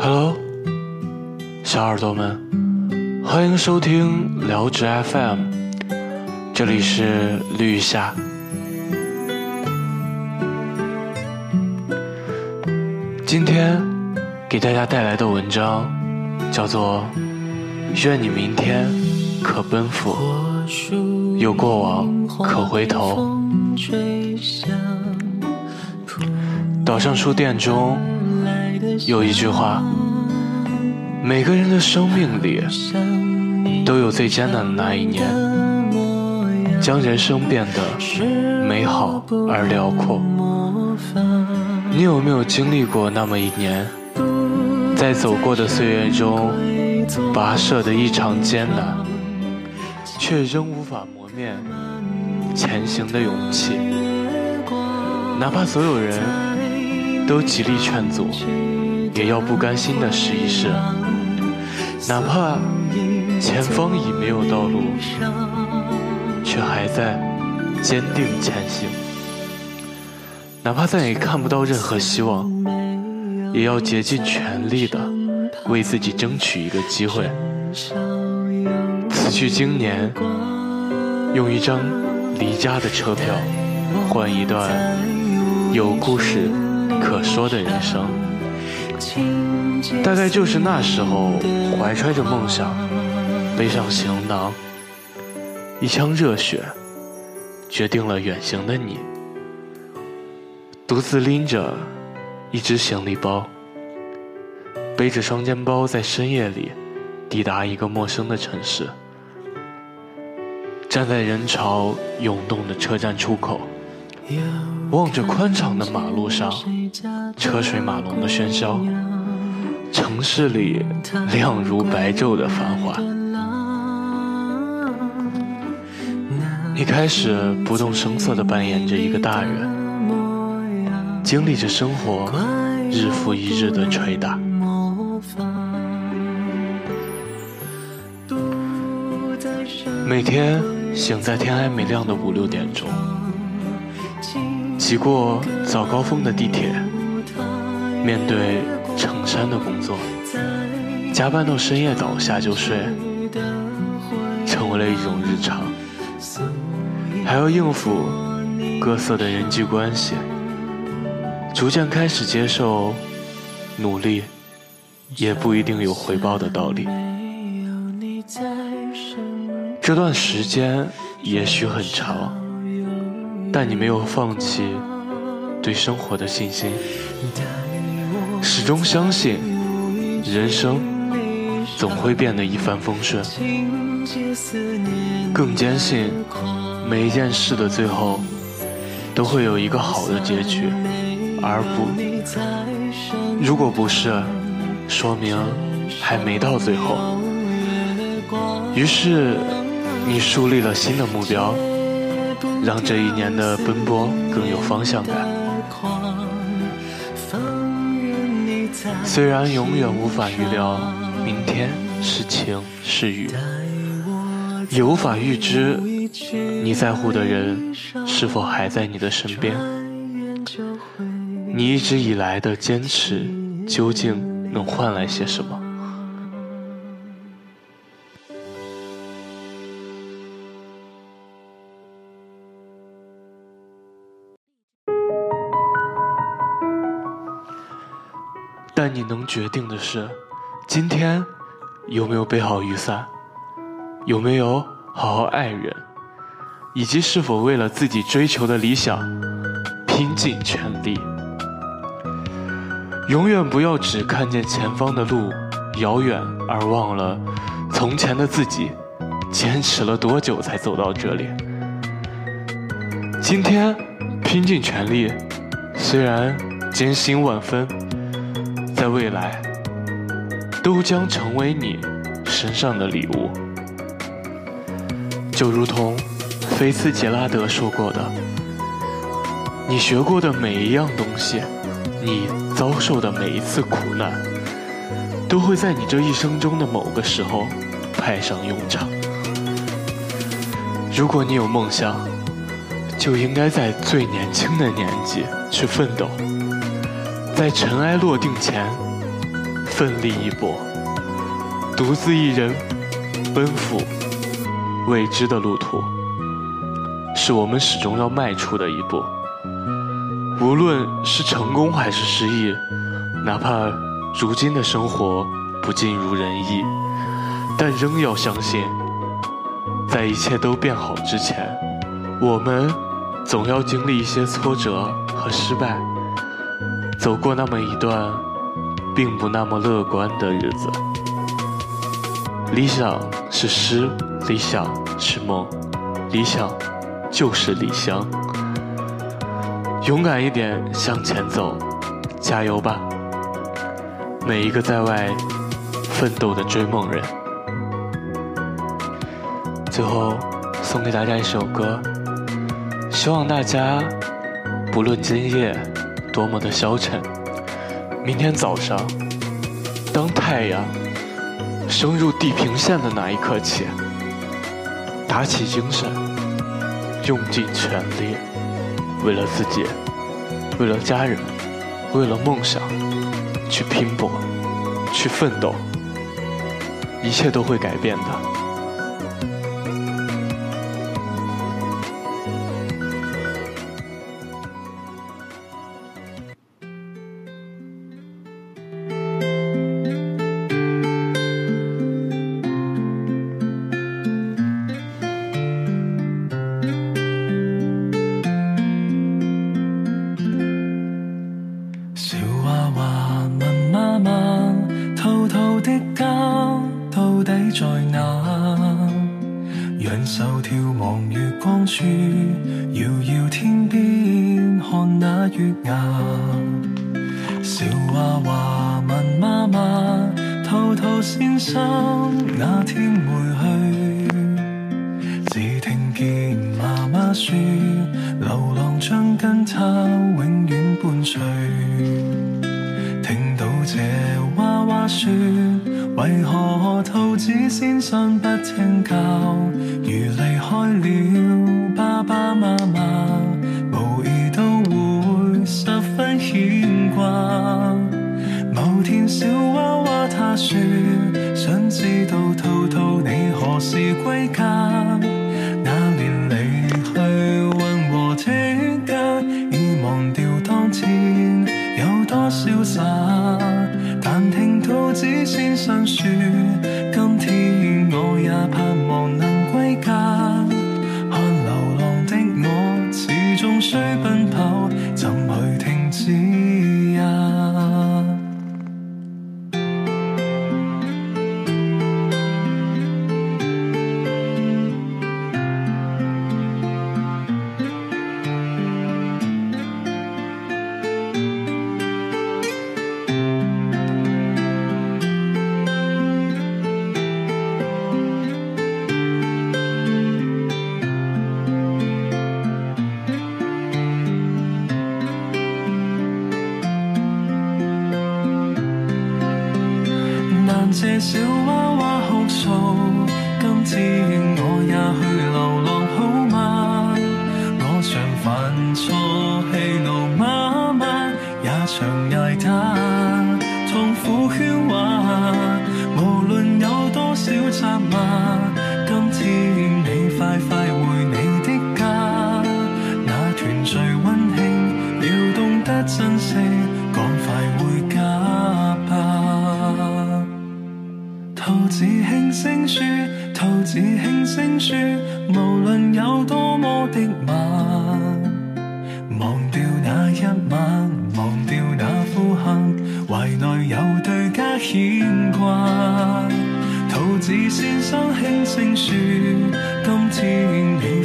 Hello，小耳朵们，欢迎收听聊职 FM，这里是绿夏。今天给大家带来的文章叫做《愿你明天可奔赴，有过往可回头》。岛上书店中有一句话：每个人的生命里都有最艰难的那一年，将人生变得美好而辽阔。你有没有经历过那么一年，在走过的岁月中跋涉的异常艰难，却仍无法磨灭前行的勇气？哪怕所有人。都极力劝阻，也要不甘心的试一试。哪怕前方已没有道路，却还在坚定前行。哪怕再也看不到任何希望，也要竭尽全力的为自己争取一个机会。此去经年，用一张离家的车票，换一段有故事。可说的人生，大概就是那时候，怀揣着梦想，背上行囊，一腔热血，决定了远行的你，独自拎着一只行李包，背着双肩包，在深夜里抵达一个陌生的城市，站在人潮涌动的车站出口。望着宽敞的马路上，车水马龙的喧嚣，城市里亮如白昼的繁华，你开始不动声色地扮演着一个大人，经历着生活日复一日的捶打，每天醒在天还没亮的五六点钟。挤过早高峰的地铁，面对成山的工作，加班到深夜倒下就睡，成为了一种日常。还要应付各色的人际关系，逐渐开始接受努力也不一定有回报的道理。这段时间也许很长。但你没有放弃对生活的信心，始终相信人生总会变得一帆风顺，更坚信每一件事的最后都会有一个好的结局，而不，如果不是，说明还没到最后。于是，你树立了新的目标。让这一年的奔波更有方向感。虽然永远无法预料明天是晴是雨，也无法预知你在乎的人是否还在你的身边，你一直以来的坚持究竟能换来些什么？决定的是，今天有没有备好雨伞，有没有好好爱人，以及是否为了自己追求的理想拼尽全力。永远不要只看见前方的路遥远，而忘了从前的自己坚持了多久才走到这里。今天拼尽全力，虽然艰辛万分。未来，都将成为你身上的礼物。就如同菲茨杰拉德说过的：“你学过的每一样东西，你遭受的每一次苦难，都会在你这一生中的某个时候派上用场。如果你有梦想，就应该在最年轻的年纪去奋斗。”在尘埃落定前，奋力一搏，独自一人奔赴未知的路途，是我们始终要迈出的一步。无论是成功还是失意，哪怕如今的生活不尽如人意，但仍要相信，在一切都变好之前，我们总要经历一些挫折和失败，走过那么一段并不那么乐观的日子。理想是诗，理想是梦，理想就是理想。勇敢一点，向前走，加油吧！每一个在外奋斗的追梦人。最后送给大家一首歌，希望大家不论今夜多么的消沉，明天早上当太阳升入地平线的那一刻起，打起精神，用尽全力。为了自己，为了家人，为了梦想，去拼搏，去奋斗，一切都会改变的。遥遥天边看那月牙，笑话话问妈妈，偷偷先生那天回去，只听见妈妈说，流浪将跟他永远伴随。听到这娃娃说，为何兔子先生不听教，如离开了？爸爸妈妈无疑都会十分牵挂。某天小娃娃他说，想知道兔兔你何时归家？这小娃娃哭诉，今天我也去流浪好吗？我常犯错，喜怒妈妈也常挨打，痛苦喧哗，无论有多少责骂，兔子轻声说，无论有多么的晚，忘掉那一晚，忘掉那苦恨，怀内有对家牵挂。兔子先生轻声说，今天你